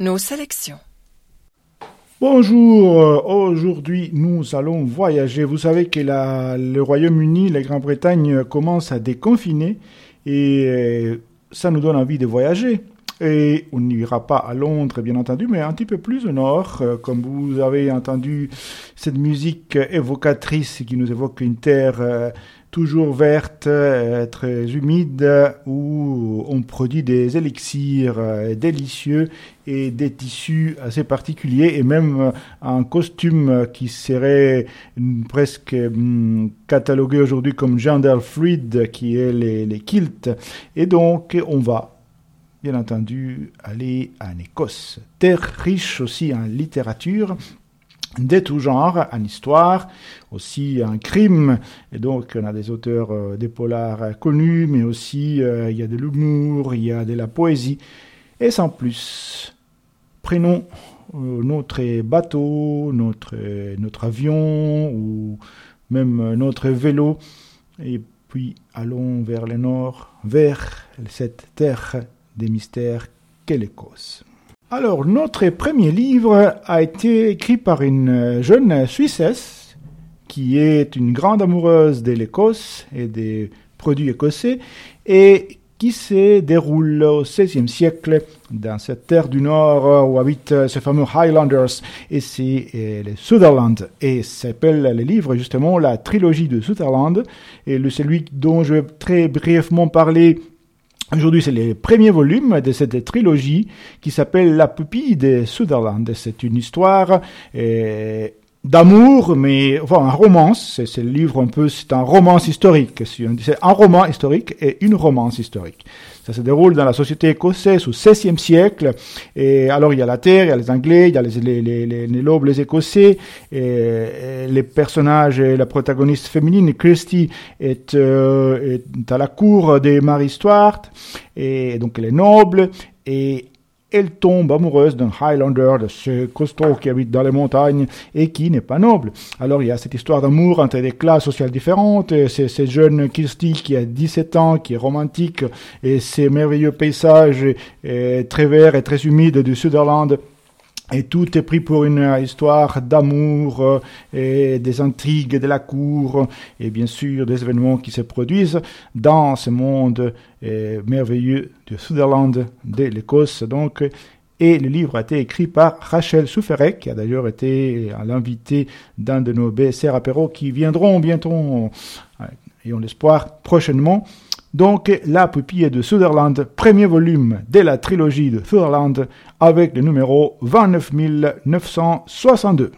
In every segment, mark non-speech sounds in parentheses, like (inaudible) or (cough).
Nos sélections. Bonjour, euh, aujourd'hui nous allons voyager. Vous savez que le Royaume-Uni, la Grande-Bretagne commence à déconfiner et euh, ça nous donne envie de voyager. Et on n'ira pas à Londres, bien entendu, mais un petit peu plus au nord, euh, comme vous avez entendu cette musique évocatrice qui nous évoque une terre toujours verte, euh, très humide, où on produit des élixirs euh, délicieux et des tissus assez particuliers et même euh, un costume qui serait presque mm, catalogué aujourd'hui comme gender fluid, qui est les, les kilts. Et donc, on va bien entendu aller en Écosse, terre riche aussi en littérature de tout genre, en histoire, aussi en crime. Et donc, on a des auteurs, euh, des polars connus, mais aussi euh, il y a de l'humour, il y a de la poésie. Et sans plus, prenons euh, notre bateau, notre, notre avion ou même notre vélo et puis allons vers le nord, vers cette terre des mystères qu'est l'Écosse. Alors, notre premier livre a été écrit par une jeune Suissesse qui est une grande amoureuse de l'Écosse et des produits écossais et qui se déroule au XVIe siècle dans cette terre du Nord où habitent ces fameux Highlanders. Et c'est euh, les Sutherland. Et s'appelle le livre justement la trilogie de Sutherland. Et celui dont je vais très brièvement parler Aujourd'hui, c'est le premier volume de cette trilogie qui s'appelle La pupille de Sutherland. C'est une histoire euh, d'amour, mais enfin un romance. C'est le livre un peu, c'est un romance historique. C'est un roman historique et une romance historique. Ça se déroule dans la société écossaise au XVIe siècle. Et alors il y a la terre, il y a les Anglais, il y a les, les, les, les, nobles écossais. Et, les personnages, et la protagoniste féminine, Kirsty, est, euh, est à la cour des Marie Stuart. Et donc elle est noble. Et elle tombe amoureuse d'un Highlander, de ce costaud qui habite dans les montagnes et qui n'est pas noble. Alors il y a cette histoire d'amour entre des classes sociales différentes, c'est cette jeune Kirsty qui a 17 ans, qui est romantique, et ces merveilleux paysages très verts et très humides du Sutherland et tout est pris pour une histoire d'amour euh, et des intrigues de la cour et bien sûr des événements qui se produisent dans ce monde euh, merveilleux du Sutherland de l'Écosse. Donc, et le livre a été écrit par Rachel Souferek, qui a d'ailleurs été l'invité d'un de nos BSR apéros qui viendront bientôt, et on l'espoir, prochainement. Donc, La pupille de Sutherland, premier volume de la trilogie de Sutherland, avec le numéro 29962.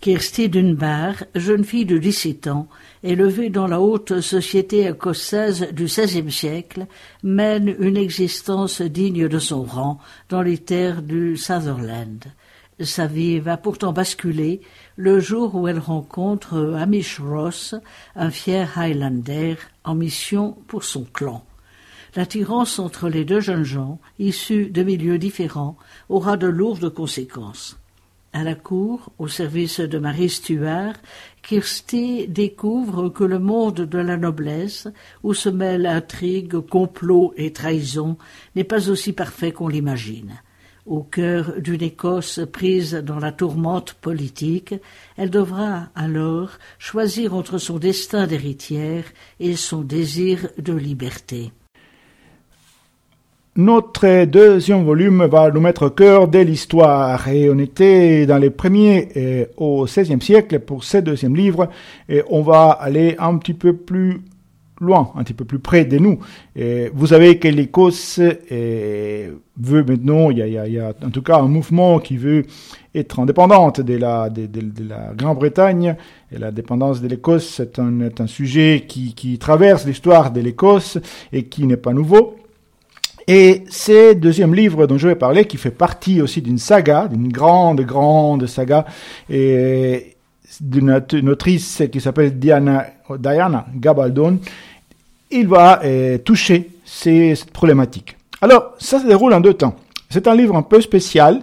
Kirsty Dunbar, jeune fille de 17 ans, élevée dans la haute société écossaise du XVIe siècle, mène une existence digne de son rang dans les terres du Sutherland. Sa vie va pourtant basculer le jour où elle rencontre Hamish Ross, un fier Highlander en mission pour son clan. L'attirance entre les deux jeunes gens, issus de milieux différents, aura de lourdes conséquences. À la cour, au service de Marie Stuart, Kirsty découvre que le monde de la noblesse, où se mêlent intrigues, complots et trahisons, n'est pas aussi parfait qu'on l'imagine. Au cœur d'une Écosse prise dans la tourmente politique, elle devra alors choisir entre son destin d'héritière et son désir de liberté. Notre deuxième volume va nous mettre au cœur de l'histoire et on était dans les premiers euh, au XVIe siècle pour ce deuxième livre et on va aller un petit peu plus loin, un petit peu plus près de nous. Et vous savez que l'Écosse veut maintenant, il y, a, il y, a, en tout cas un mouvement qui veut être indépendante de la, de, la Grande-Bretagne. Et la dépendance de l'Écosse, c'est un, un, sujet qui, qui traverse l'histoire de l'Écosse et qui n'est pas nouveau. Et ce deuxième livre dont je vais parler, qui fait partie aussi d'une saga, d'une grande, grande saga, d'une autrice qui s'appelle Diana, Diana Gabaldon, il va euh, toucher ces, cette problématique. Alors, ça se déroule en deux temps. C'est un livre un peu spécial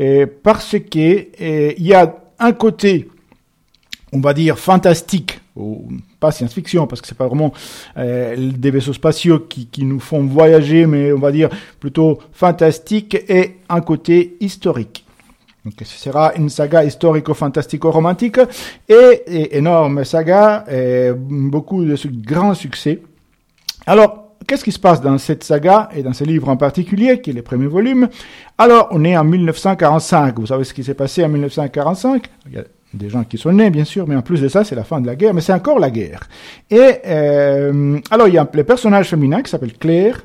euh, parce que euh, y a un côté, on va dire fantastique pas science-fiction, parce que c'est pas vraiment des vaisseaux spatiaux qui nous font voyager, mais on va dire plutôt fantastique et un côté historique. Donc, ce sera une saga historico-fantastico-romantique et, énorme saga, et beaucoup de grands succès. Alors, qu'est-ce qui se passe dans cette saga et dans ce livre en particulier, qui est le premier volume? Alors, on est en 1945. Vous savez ce qui s'est passé en 1945 Il y a des gens qui sont nés, bien sûr, mais en plus de ça, c'est la fin de la guerre, mais c'est encore la guerre. Et euh, alors, il y a le personnage féminin qui s'appelle Claire.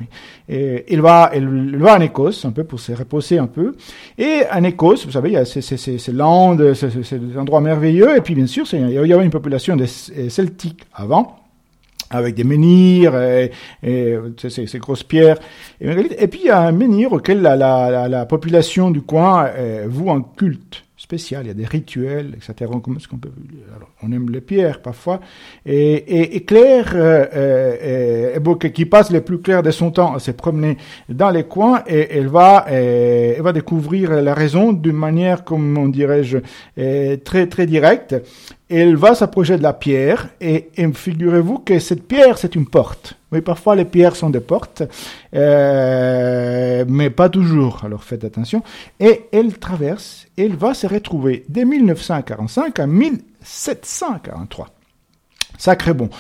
Et il va, il va en Écosse, un peu pour se reposer un peu. Et en Écosse, vous savez, il y a ces, ces, ces, ces landes, ces, endroits merveilleux. Et puis, bien sûr, il y avait une population de Celtiques avant avec des menhirs et, et ces, ces, grosses pierres. Et, puis il y a un menhir auquel la, la, la, population du coin euh, voue un culte spécial, il y a des rituels, etc. On aime les pierres parfois. Et, et, et Claire, euh, euh, euh qui passe le plus clair de son temps à se promener dans les coins, et elle va, euh, elle va découvrir la raison d'une manière, comment dirais-je, euh, très très directe. Elle va s'approcher de la pierre, et, et figurez-vous que cette pierre, c'est une porte. Oui, parfois les pierres sont des portes, euh, mais pas toujours. Alors faites attention. Et elle traverse, elle va se retrouver dès 1945 à 1743. Sacré bon.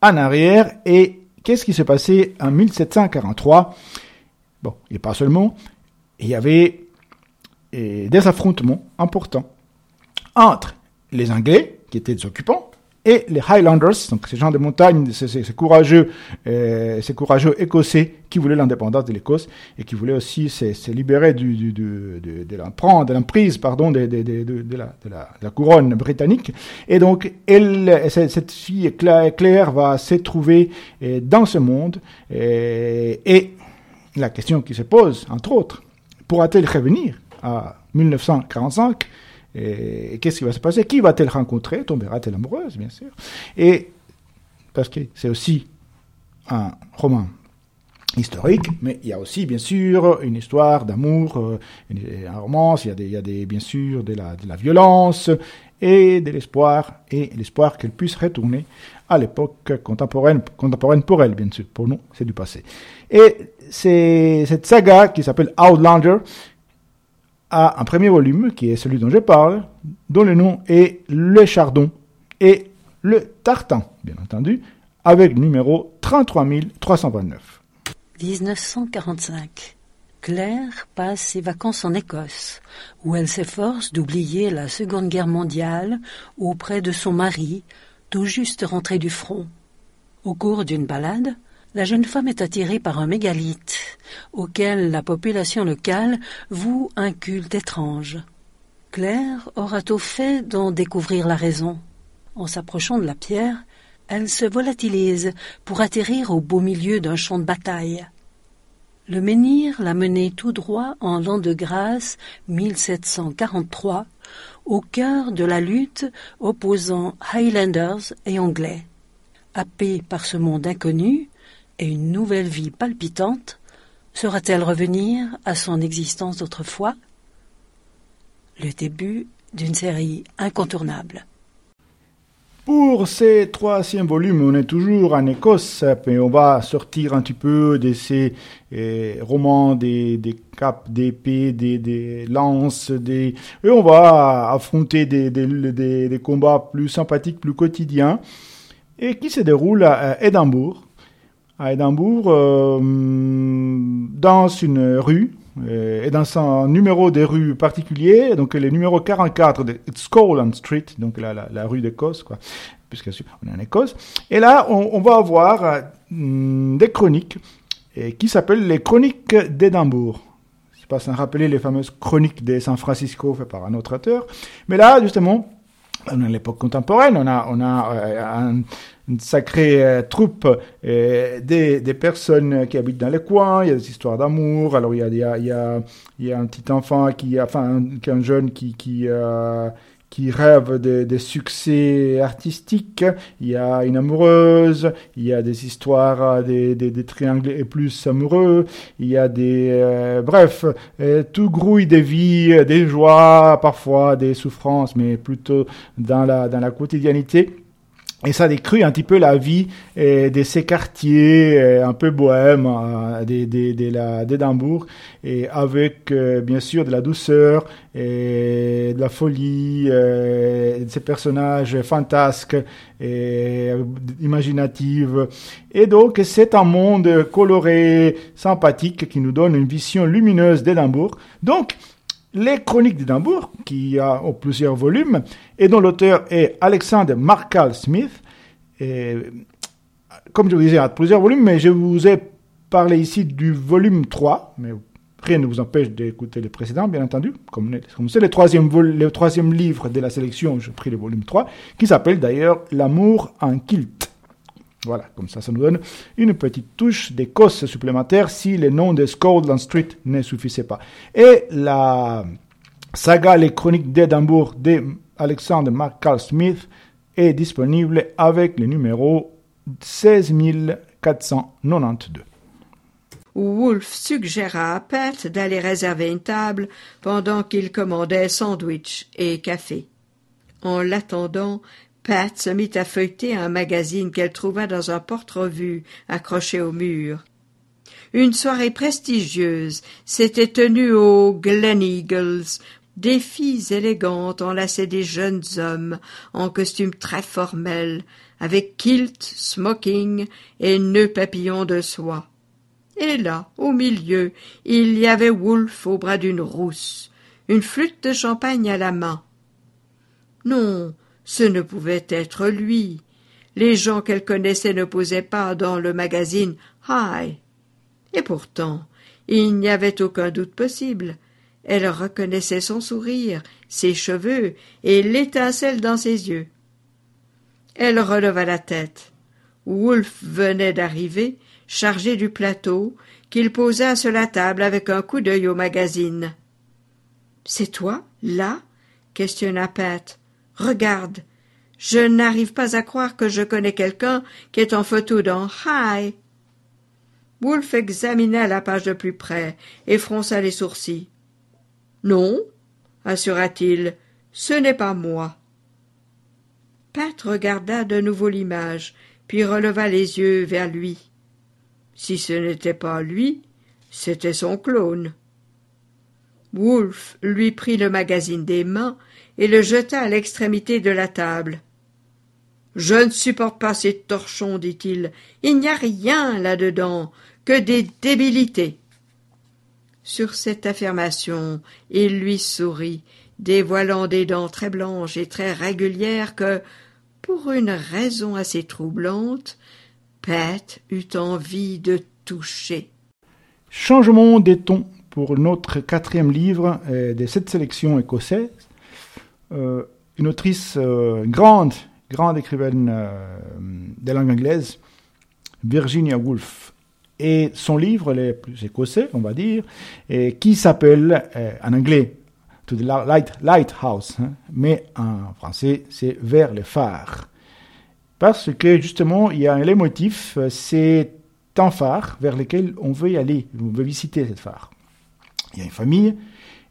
En arrière, et qu'est-ce qui s'est passé en 1743 Bon, et pas seulement, il y avait des affrontements importants entre les Anglais, qui étaient des occupants, et les Highlanders, donc ces gens de montagne, ces, ces, ces courageux, euh, ces courageux écossais qui voulaient l'indépendance de l'Écosse et qui voulaient aussi se, se libérer du, du, du, de, de l'emprise, pardon, de, de, de, la, de, la, couronne britannique. Et donc, elle, cette fille Claire, va se trouver euh, dans ce monde et, et la question qui se pose, entre autres, pourra-t-elle revenir à 1945 et, qu'est-ce qui va se passer? Qui va-t-elle rencontrer? Tombera-t-elle amoureuse, bien sûr Et parce que c'est aussi un roman historique, mais il y a aussi, bien sûr, une histoire d'amour, euh, un roman, il y a, des, il y a des, bien sûr de la, de la violence et de l'espoir, et l'espoir qu'elle puisse retourner à l'époque contemporaine, contemporaine pour elle, bien sûr. Pour nous, c'est du passé. Et c'est cette saga qui s'appelle Outlander, a un premier volume, qui est celui dont je parle, dont le nom est Le Chardon et le Tartan, bien entendu, avec numéro 33329. 1945. Claire passe ses vacances en Écosse, où elle s'efforce d'oublier la Seconde Guerre mondiale auprès de son mari, tout juste rentré du front. Au cours d'une balade, la jeune femme est attirée par un mégalithe, auquel la population locale voue un culte étrange. Claire aura au fait d'en découvrir la raison. En s'approchant de la pierre, elle se volatilise pour atterrir au beau milieu d'un champ de bataille. Le menhir l'a menée tout droit en l'an de grâce 1743, au cœur de la lutte opposant Highlanders et Anglais. Happée par ce monde inconnu, et une nouvelle vie palpitante, saura-t-elle revenir à son existence d'autrefois? Le début d'une série incontournable. Pour ces troisième volumes, on est toujours en Écosse, mais on va sortir un petit peu de ces eh, romans des, des capes d'épée, des, des lances, des... et on va affronter des, des combats plus sympathiques, plus quotidiens, et qui se déroulent à Édimbourg à Édimbourg, euh, dans une rue, euh, et dans un numéro des rues particulier, donc le numéro 44 de Scotland Street, donc la, la, rue d'Écosse, quoi, puisque on est en Écosse. Et là, on, va avoir euh, des chroniques et qui s'appellent les chroniques d'Édimbourg. Je sais pas sans rappeler les fameuses chroniques de San Francisco faites par un autre auteur. Mais là, justement, on à l'époque contemporaine, on a, on a euh, un, une sacrée euh, troupe euh, des, des, personnes qui habitent dans les coins, il y a des histoires d'amour, alors il y a, il y, a, il y, a, il y a un petit enfant qui, enfin un, un jeune qui, qui, euh, qui rêve de, de, succès artistiques, il y a une amoureuse, il y a des histoires des, des, des triangles et plus amoureux, il y a des... Euh, bref, euh, tout grouille des vies, des joies, parfois des souffrances, mais plutôt dans la, dans la quotidianité. Et ça décrit un petit peu la vie euh, de ces quartiers euh, un peu bohèmes euh, d'Édimbourg, et avec bien sûr de la douceur et de la folie, de ces personnages fantasques et imaginatifs. Et donc c'est un monde coloré, sympathique, qui nous donne une vision lumineuse d'Édimbourg. Donc les Chroniques d'Édimbourg, qui a plusieurs volumes, et dont l'auteur est Alexander Markal Smith. Et, comme je vous disais, a plusieurs volumes, mais je vous ai parlé ici du volume 3, mais rien ne vous empêche d'écouter les précédents, bien entendu. Comme c'est le troisième, le troisième livre de la sélection, j'ai pris le volume 3, qui s'appelle d'ailleurs L'amour en kilt. Voilà, comme ça, ça nous donne une petite touche d'Écosse supplémentaire si le nom de Scotland Street ne suffisait pas. Et la saga Les Chroniques d'Édimbourg de Alexander McCall Smith est disponible avec le numéro 16492. Wolfe suggéra à Pat d'aller réserver une table pendant qu'il commandait sandwich et café. En l'attendant, Pat se mit à feuilleter un magazine qu'elle trouva dans un porte-revue accroché au mur. Une soirée prestigieuse s'était tenue au Glen Eagles. Des filles élégantes enlaçaient des jeunes hommes en costumes très formels, avec kilt, smoking et nœuds papillons de soie. Et là, au milieu, il y avait Wolfe au bras d'une rousse, une flûte de champagne à la main. Non, ce ne pouvait être lui. Les gens qu'elle connaissait ne posaient pas dans le magazine Hi. Et pourtant, il n'y avait aucun doute possible. Elle reconnaissait son sourire, ses cheveux et l'étincelle dans ses yeux. Elle releva la tête. Wolfe venait d'arriver, chargé du plateau, qu'il posa sur la table avec un coup d'œil au magazine. C'est toi, là? questionna Pat. Regarde, je n'arrive pas à croire que je connais quelqu'un qui est en photo dans Hi. Wolfe examina la page de plus près et fronça les sourcils. Non, assura-t-il, ce n'est pas moi. Pat regarda de nouveau l'image, puis releva les yeux vers lui. Si ce n'était pas lui, c'était son clone. Wolfe lui prit le magazine des mains et le jeta à l'extrémité de la table. Je ne supporte pas ces torchons, dit-il. Il n'y a rien là-dedans que des débilités. Sur cette affirmation, il lui sourit, dévoilant des dents très blanches et très régulières que, pour une raison assez troublante, Pat eut envie de toucher. Changement des tons pour notre quatrième livre euh, de cette sélection écossaise. Euh, une autrice euh, grande, grande écrivaine de langue anglaise, Virginia Woolf. Et son livre, le plus écossais, on va dire, qui s'appelle en anglais To the Light, Lighthouse, hein, mais en français, c'est Vers le phare. Parce que justement, il y a un motif, c'est un phare vers lequel on veut y aller, on veut visiter cette phare il y a une famille,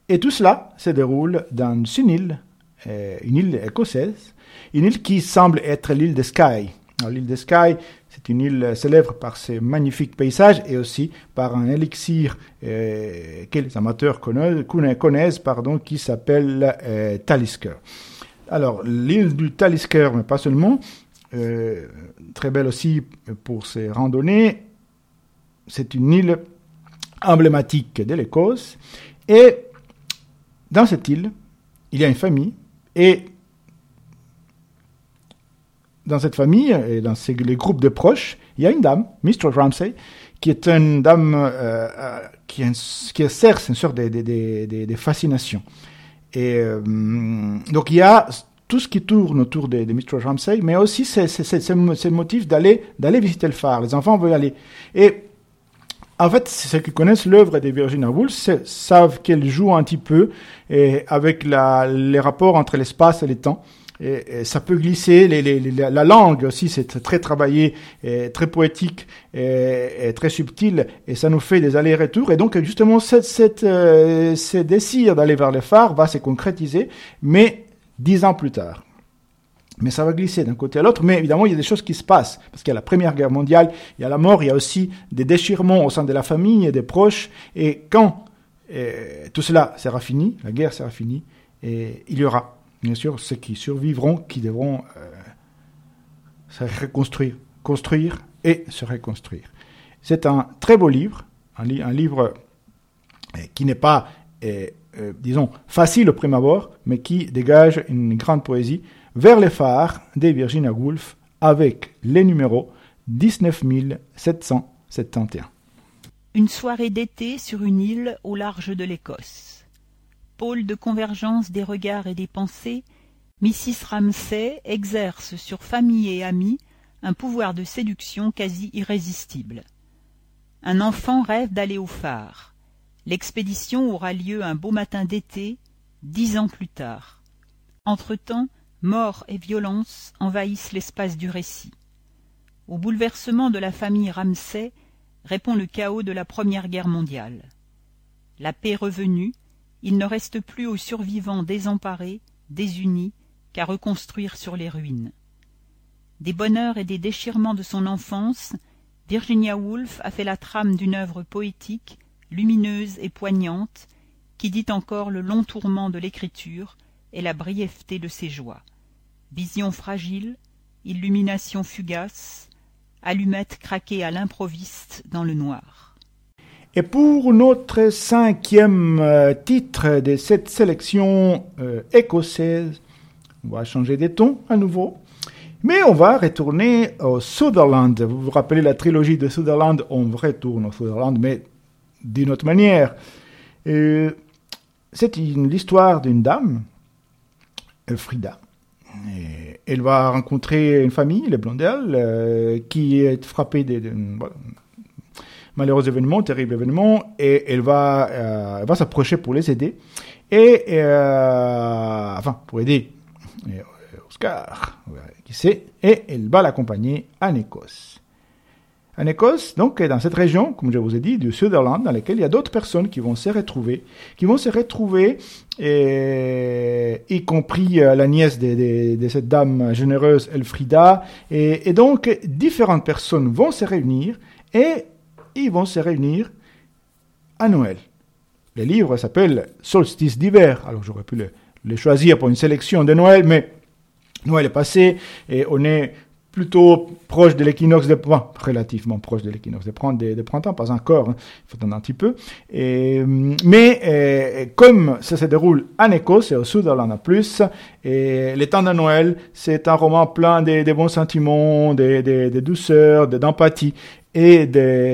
et tout cela se déroule dans une île, euh, une île écossaise, une île qui semble être l'île de Skye. L'île de Skye, c'est une île célèbre par ses magnifiques paysages et aussi par un élixir euh, que les amateurs connaissent, pardon, qui s'appelle euh, Talisker. Alors, l'île du Talisker, mais pas seulement, très belle aussi pour ses randonnées, c'est une île emblématique de l'Écosse. Et dans cette île, il y a une famille, et dans cette famille, et dans les groupes de proches, il y a une dame, Mr. Ramsay, qui est une dame euh, euh, qui, exerce une sorte de, de, fascination. Et euh, donc il y a tout ce qui tourne autour de, Mr. Ramsay, mais aussi ce motif d'aller d'aller visiter le phare. Les enfants veulent aller. En fait, ceux qui connaissent l'œuvre de Virginia Woolf savent qu'elle joue un petit peu avec les rapports entre l'espace et le temps. Et, ça peut glisser, la langue aussi, c'est très travaillé, très poétique, très subtil, et ça nous fait des allers-retours. Et donc, justement, cette, cette, euh, ce désir d'aller vers le phare va se concrétiser, mais dix ans plus tard. Mais ça va glisser d'un côté à l'autre. Mais évidemment, il y a des choses qui se passent. Parce qu'il y a la Première Guerre mondiale, il y a la mort, il y a aussi des déchirements au sein de la famille et des proches. Et quand euh, tout cela sera fini, la guerre sera finie, et il y aura, bien sûr, ceux qui survivront, qui devront euh, se reconstruire, construire et se reconstruire. C'est un très beau livre, un, livre euh, qui n'est pas, disons, facile au prime abord, mais qui dégage une grande poésie vers les phares de Virginia Woolf avec les numéros 19771. Une soirée d'été sur une île au large de l'Écosse. Pôle de convergence des regards et des pensées, Mrs. Ramsay exerce sur famille et amis un pouvoir de séduction quasi irrésistible. Un enfant rêve d'aller au phare. L'expédition aura lieu un beau matin d'été, dix ans plus tard. Entre-temps, Mort et violence envahissent l'espace du récit. Au bouleversement de la famille Ramsay répond le chaos de la Première Guerre mondiale. La paix revenue, il ne reste plus aux survivants désemparés, désunis, qu'à reconstruire sur les ruines. Des bonheurs et des déchirements de son enfance, Virginia Woolf a fait la trame d'une œuvre poétique, lumineuse et poignante, qui dit encore le long tourment de l'écriture et la brièveté de ses joies. Vision fragile, illumination fugace, allumette craquée à l'improviste dans le noir. Et pour notre cinquième euh, titre de cette sélection euh, écossaise, on va changer des tons à nouveau, mais on va retourner au Sutherland. Vous vous rappelez la trilogie de Sutherland? On retourne au Sutherland, mais d'une autre manière. Euh, c'est l'histoire d'une dame, Frida, elle va rencontrer une famille, les Blondel, euh, qui est frappée de, malheureux événements, terribles événements, et elle va, euh, va s'approcher pour les aider. Et, euh, enfin, pour aider Oscar, qui sait, et elle va l'accompagner en Écosse en Écosse, donc dans cette région, comme je vous ai dit, du Sutherland, dans laquelle il y a d'autres personnes qui vont se retrouver, qui vont se retrouver, et, y compris euh, la nièce de, cette dame généreuse Elfrida, et, donc différentes personnes vont se réunir, et ils vont se réunir à Noël. Le livre s'appelle Solstice d'hiver, alors j'aurais pu le choisir pour une sélection de Noël, mais Noël est passé, et on est plutôt proche de l'équinoxe de printemps, relativement proche de l'équinoxe de, printemps, pas encore, hein, il faut attendre un petit peu. Et, mais euh, comme ça se déroule en Écosse et au sud de l'an plus, et les temps de Noël, c'est un roman plein de, bons sentiments, de, de, douceur, d'empathie. Et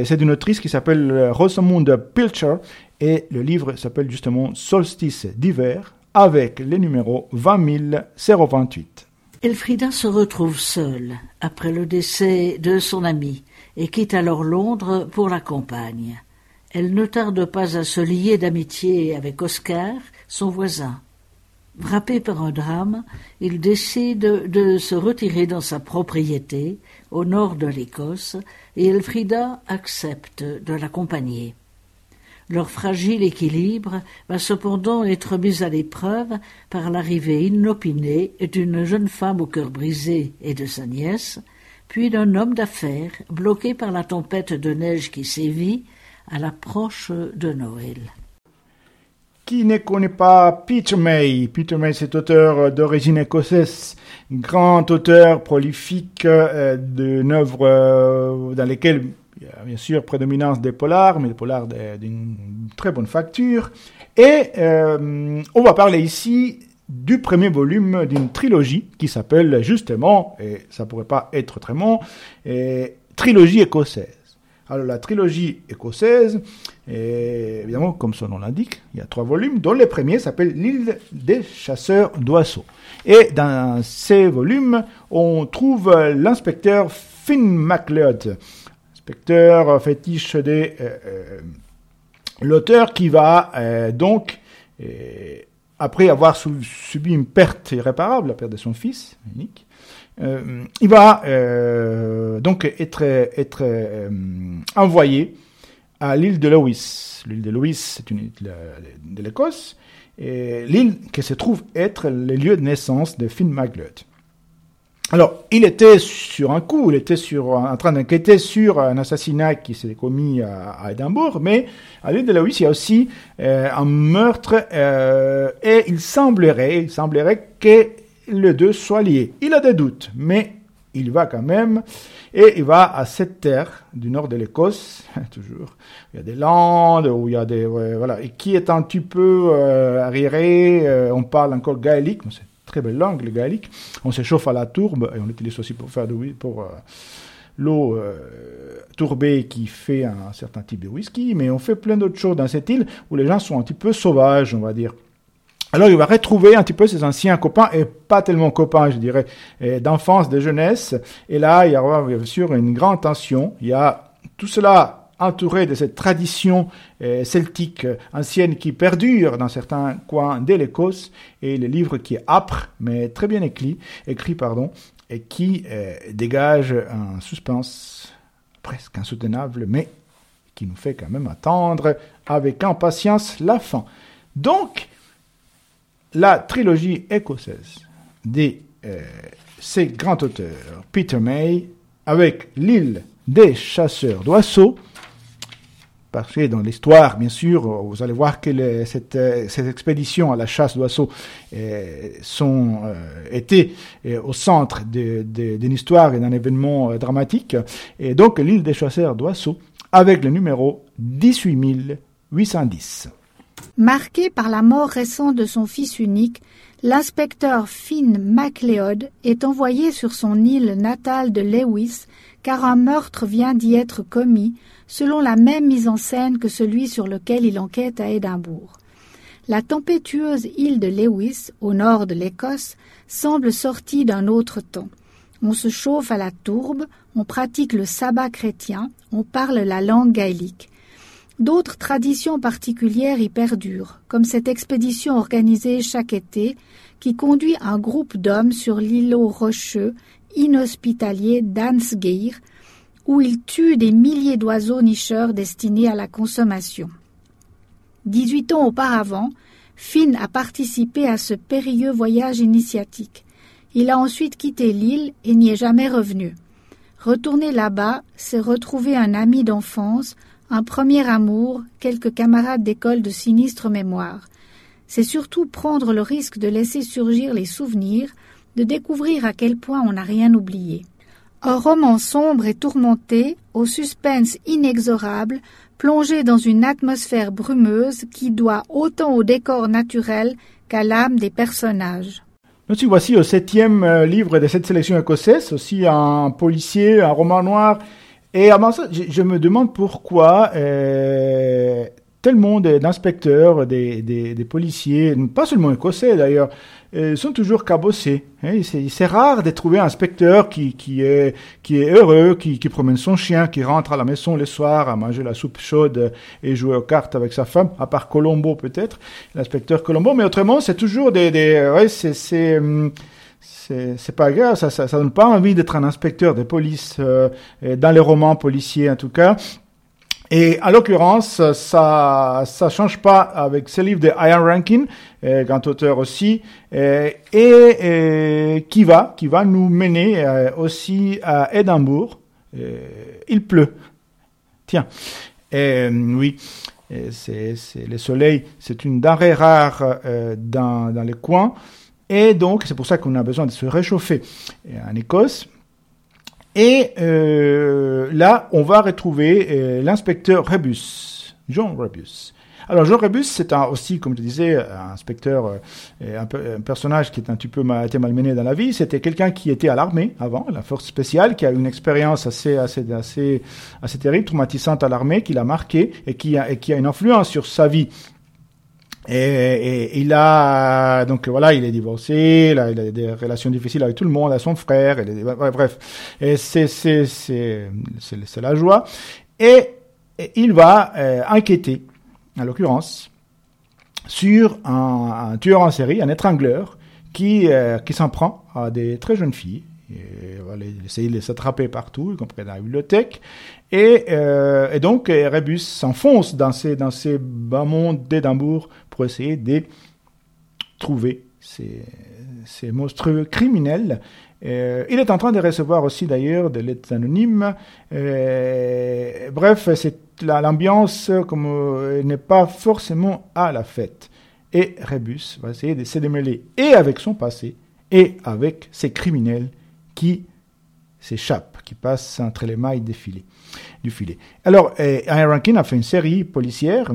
c'est d'une autrice qui s'appelle Rosamund Pilcher, et le livre s'appelle justement Solstice d'hiver, avec les numéros 20028. Elfrida se retrouve seule après le décès de son ami et quitte alors Londres pour la campagne. Elle ne tarde pas à se lier d'amitié avec Oscar, son voisin. Frappé par un drame, il décide de se retirer dans sa propriété, au nord de l'Écosse, et Elfrida accepte de l'accompagner. Leur fragile équilibre va cependant être mis à l'épreuve par l'arrivée inopinée d'une jeune femme au cœur brisé et de sa nièce, puis d'un homme d'affaires bloqué par la tempête de neige qui sévit à l'approche de Noël. Qui ne connaît pas Peter May? Peter May, c'est auteur d'origine écossaise, grand auteur prolifique euh, d'une œuvre euh, dans laquelle il y a bien sûr prédominance des polars, mais des polars d'une très bonne facture. Et euh, on va parler ici du premier volume d'une trilogie qui s'appelle justement, et ça pourrait pas être très et trilogie écossaise. Alors la trilogie écossaise, évidemment, comme son nom l'indique, il y a trois volumes, dont le premier s'appelle L'île des chasseurs d'oiseaux. Et dans ces volumes, on trouve l'inspecteur Finn MacLeod, inspecteur fétiche de euh, euh, l'auteur qui va euh, donc, après avoir subi une perte irréparable, la perte de son fils, Nick, il va donc être, être envoyé à l'île de Lewis. L'île de Lewis, c'est une île de l'Écosse, et l'île qui se trouve être le lieu de naissance de Finn McLeod. Alors, il était sur un coup, il était sur, en train d'enquêter sur un assassinat qui s'est commis à, à, Édimbourg, mais à l'île de la il y a aussi euh, un meurtre, euh, et il semblerait, il semblerait que les deux soient liés. Il a des doutes, mais il va quand même, et il va à cette terre du nord de l'Écosse, (laughs) toujours. Il y a des landes, où il y a des, voilà, et qui est un petit peu euh, arriéré, euh, on parle encore gaélique, c'est très belle langue, le gaélique. On s'échauffe à la tourbe, et on l'utilise aussi pour faire de, pour, euh, l'eau euh, tourbée qui fait un certain type de whisky, mais on fait plein d'autres choses dans cette île où les gens sont un petit peu sauvages, on va dire. Alors il va retrouver un petit peu ses anciens copains, et pas tellement copains, je dirais, d'enfance, de jeunesse. Et là, il y aura bien sûr une grande tension. Il y a tout cela entouré de cette tradition euh, celtique euh, ancienne qui perdure dans certains coins de l'Écosse, et le livre qui est âpre, mais très bien écrit, écrit pardon, et qui euh, dégage un suspense presque insoutenable, mais qui nous fait quand même attendre avec impatience la fin. Donc, la trilogie écossaise de ces grands auteurs, Peter May, avec l'île des chasseurs d'oiseaux, dans l'histoire, bien sûr, vous allez voir que cette, euh, cette, expédition à la chasse d'oiseaux euh, sont était au centre d'une histoire et d'un événement dramatique. Et donc l'île des chasseurs d'oiseaux avec le numéro 18810. Marqué par la mort récente de son fils unique, l'inspecteur Finn MacLeod est envoyé sur son île natale de Lewis car un meurtre vient d'y être commis selon la même mise en scène que celui sur lequel il enquête à Édimbourg. La tempétueuse île de Lewis, au nord de l'Écosse, semble sortie d'un autre temps. On se chauffe à la tourbe, on pratique le sabbat chrétien, on parle la langue gaélique. D'autres traditions particulières y perdurent, comme cette expédition organisée chaque été qui conduit un groupe d'hommes sur l'îlot rocheux inhospitalier d'Ansgeir, où ils tuent des milliers d'oiseaux nicheurs destinés à la consommation. Dix-huit ans auparavant, Finn a participé à ce périlleux voyage initiatique. Il a ensuite quitté l'île et n'y est jamais revenu. Retourner là-bas, c'est retrouver un ami d'enfance, un premier amour, quelques camarades d'école de sinistre mémoire. C'est surtout prendre le risque de laisser surgir les souvenirs, de découvrir à quel point on n'a rien oublié. Un roman sombre et tourmenté, au suspense inexorable, plongé dans une atmosphère brumeuse qui doit autant au décor naturel qu'à l'âme des personnages. Nous voici au septième euh, livre de cette sélection écossaise, aussi un policier, un roman noir et avant ça, je, me demande pourquoi euh, tellement d'inspecteurs, des, policiers, pas seulement écossais d'ailleurs, euh, sont toujours cabossés. Hein. C'est rare de trouver un inspecteur qui, qui, est, qui est heureux, qui, qui promène son chien, qui rentre à la maison le soir à manger la soupe chaude et jouer aux cartes avec sa femme, à part Colombo peut-être, l'inspecteur Colombo, mais autrement c'est toujours des... des ouais, c'est... Hum, c'est pas grave, ça, ça, ça donne pas envie d'être un inspecteur de police euh, dans les romans policiers en tout cas. Et à l'occurrence, ça ça change pas avec ce livre de Ian Rankin, euh, grand auteur aussi, euh, et, qui va qui va nous mener euh, aussi à Édimbourg. Euh, il pleut. Tiens, oui. C'est le soleil, c'est une denrée rare dans, dans les coins. Et donc, c'est pour ça qu'on a besoin de se réchauffer en Écosse. Et euh, là, on va retrouver euh, l'inspecteur Rebus, John Rebus. Alors John Rebus, c'est aussi, comme je disais, un inspecteur, euh, un, personnage qui est un petit peu été malmené dans la vie. C'était quelqu'un qui était à l'armée avant, la force spéciale, qui a une expérience assez, assez, assez, assez terrible, traumatisante à l'armée, qui l'a marqué et qui a une influence sur sa vie et, il a donc voilà, il est divorcé, il a, il a, des relations difficiles avec tout le monde, avec son frère, et, bref. Et c'est c'est c'est c'est la joie. Et, il va euh, enquêter, en l'occurrence, sur un, un, tueur en série, un étrangleur, qui euh, qui s'en prend à des très jeunes filles. Et, voilà, il essaye de les attraper partout, y compris dans la bibliothèque. Et, euh, et donc, Rebus s'enfonce dans ces, dans ces bas mondes d'Édimbourg pour essayer de trouver ces, ces monstrueux criminels Euh, il est en train de recevoir aussi d'ailleurs des lettres anonymes. Euh, bref, l'ambiance comme n'est pas forcément à la fête. Et Rebus va essayer de se démêler et avec son passé et avec ces criminels qui s'échappent, qui passent entre les mailles du filet. Alors, euh, Rankin a fait une série policière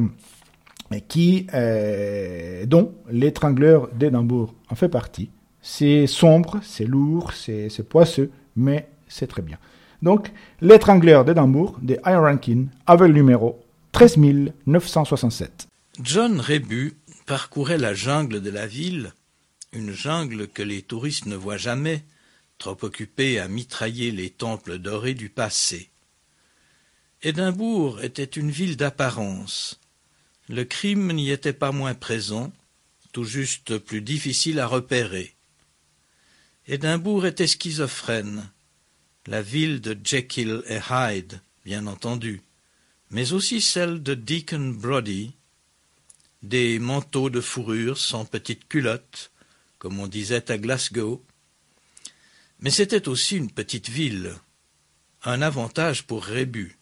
qui, euh, dont l'étrangleur d'Édimbourg en fait partie. C'est sombre, c'est lourd, c'est poisseux, mais c'est très bien. Donc, l'étrangleur d'Édimbourg de Iron Rankin avec le numéro 13967. John Rebu parcourait la jungle de la ville, une jungle que les touristes ne voient jamais, trop occupés à mitrailler les temples dorés du passé. Édimbourg était une ville d'apparence. Le crime n'y était pas moins présent, tout juste plus difficile à repérer. Édimbourg était schizophrène, la ville de Jekyll et Hyde, bien entendu, mais aussi celle de Deacon Brodie, des manteaux de fourrure sans petites culottes, comme on disait à Glasgow. Mais c'était aussi une petite ville, un avantage pour Rébus.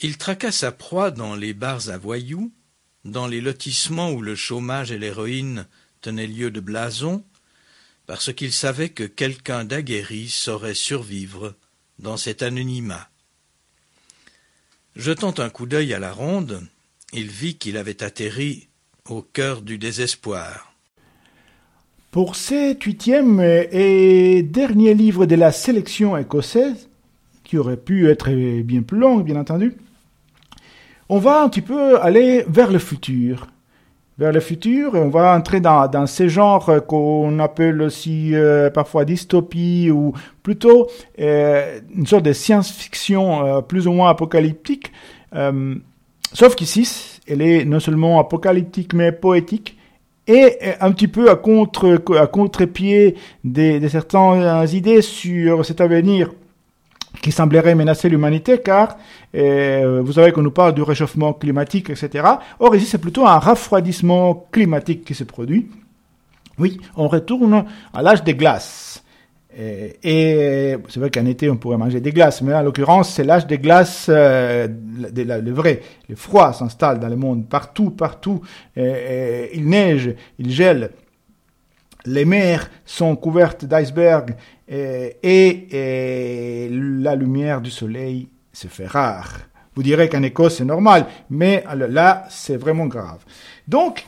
Il traqua sa proie dans les bars à voyous, dans les lotissements où le chômage et l'héroïne tenaient lieu de blason, parce qu'il savait que quelqu'un d'aguerri saurait survivre dans cet anonymat. Jetant un coup d'œil à la ronde, il vit qu'il avait atterri au cœur du désespoir. Pour cet huitième et dernier livre de la sélection écossaise, qui aurait pu être bien plus long, bien entendu, on va un petit peu aller vers le futur. Vers le futur, on va entrer dans, dans ces genres qu'on appelle aussi euh, parfois dystopie ou plutôt euh, une sorte de science-fiction euh, plus ou moins apocalyptique. sauf qu'ici, elle est non seulement apocalyptique mais poétique et un petit peu à contre à contre-pied de certaines idées sur cet avenir qui semblerait menacer l'humanité, car euh, vous savez qu'on nous parle du réchauffement climatique, etc. Or ici, c'est plutôt un refroidissement climatique qui se produit. Oui, on retourne à l'âge des glaces. Euh, et, c'est vrai qu'en été, on pourrait manger des glaces, mais en l'occurrence, c'est l'âge des glaces, euh, le vrai. Le froid s'installe dans le monde, partout, partout. il neige, il gèle. Les mers sont couvertes d'icebergs et, la lumière du soleil se fait rare. Vous direz qu'en Écosse c'est normal, mais là c'est vraiment grave. Donc,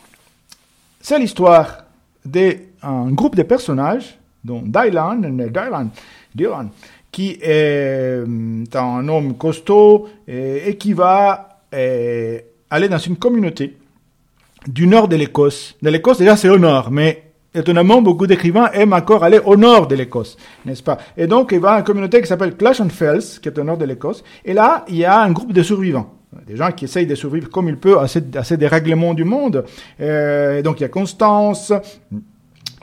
c'est l'histoire d'un groupe de personnages, dont Dylan, Dylan, Dylan qui est un homme costaud et, qui va aller dans une communauté du nord de l'Écosse. De l'Écosse, déjà, c'est au nord, mais étonnamment, beaucoup d'écrivains aiment encore aller au nord de l'Écosse, n'est-ce pas? Et donc, il va à une communauté qui s'appelle Clash and Fells, qui est au nord de l'Écosse, et là, il y a un groupe de survivants. Des gens qui essayent de survivre comme ils peuvent à ces, à dérèglements du monde. Euh, donc, il y a Constance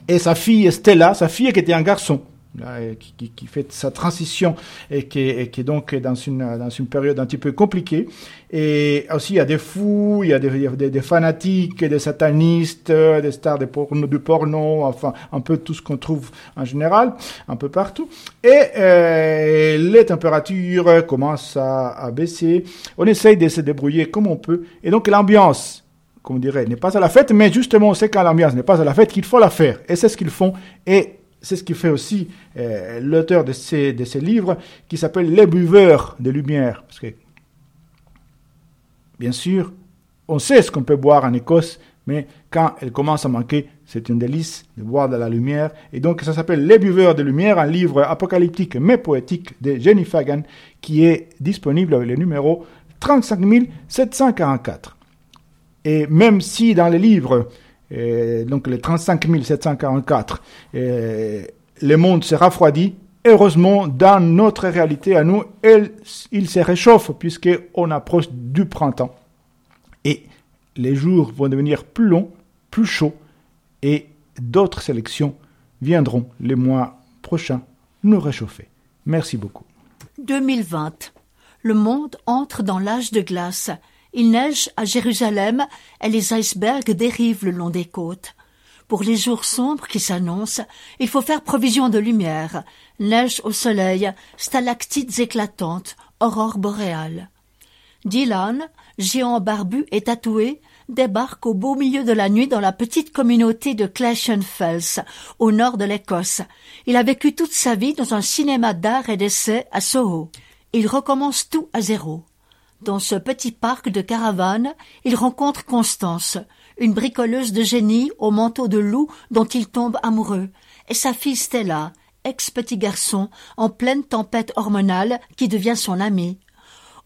et sa fille Stella, sa fille qui était un garçon qui, fait sa transition et qui, et qui est donc dans une, dans une période un petit peu compliquée. Et aussi, il y a des fous, il y a des, des, fanatiques, des satanistes, des stars de porno, du porno, enfin, un peu tout ce qu'on trouve en général, un peu partout. Et euh, les températures commencent à, à baisser. On essaye de se débrouiller comme on peut. Et donc, l'ambiance comme on dirait, n'est pas à la fête, mais justement, c'est quand l'ambiance n'est pas à la fête qu'il faut la faire. Et c'est ce qu'ils font. Et c'est ce qui fait aussi euh, l'auteur de ces, livres, qui s'appelle Les buveurs de lumière. Parce que, bien sûr, on sait ce qu'on peut boire en Écosse, mais quand elle commence à manquer, c'est une délice de boire de la lumière. Et donc, ça s'appelle Les buveurs de lumière, un livre apocalyptique mais poétique de Jenny Fagan, qui est disponible avec le numéro 35 744. Et même si dans les livres, donc les 35 744, le monde se refroidit. Heureusement, dans notre réalité à nous, il se réchauffe puisqu'on approche du printemps. Et les jours vont devenir plus longs, plus chauds, et d'autres sélections viendront les mois prochains nous réchauffer. Merci beaucoup. 2020. Le monde entre dans l'âge de glace il neige à Jérusalem et les icebergs dérivent le long des côtes. Pour les jours sombres qui s'annoncent, il faut faire provision de lumière, neige au soleil, stalactites éclatantes, aurore boréale. Dylan, géant barbu et tatoué, débarque au beau milieu de la nuit dans la petite communauté de Fells, au nord de l'Écosse. Il a vécu toute sa vie dans un cinéma d'art et d'essai à Soho. Il recommence tout à zéro. Dans ce petit parc de caravanes, il rencontre Constance, une bricoleuse de génie au manteau de loup dont il tombe amoureux, et sa fille Stella, ex-petit garçon, en pleine tempête hormonale, qui devient son ami.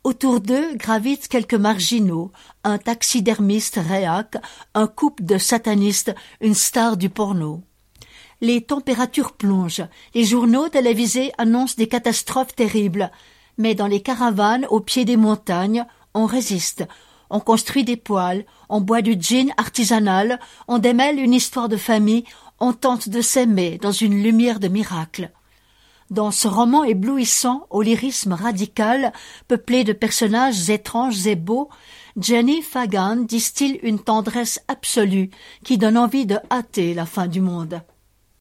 Autour d'eux gravitent quelques marginaux, un taxidermiste réac, un couple de satanistes, une star du porno. Les températures plongent, les journaux télévisés annoncent des catastrophes terribles, mais dans les caravanes au pied des montagnes, on résiste, on construit des poêles, on boit du gin artisanal, on démêle une histoire de famille, on tente de s'aimer dans une lumière de miracle. Dans ce roman éblouissant au lyrisme radical, peuplé de personnages étranges et beaux, Jenny Fagan distille une tendresse absolue qui donne envie de hâter la fin du monde.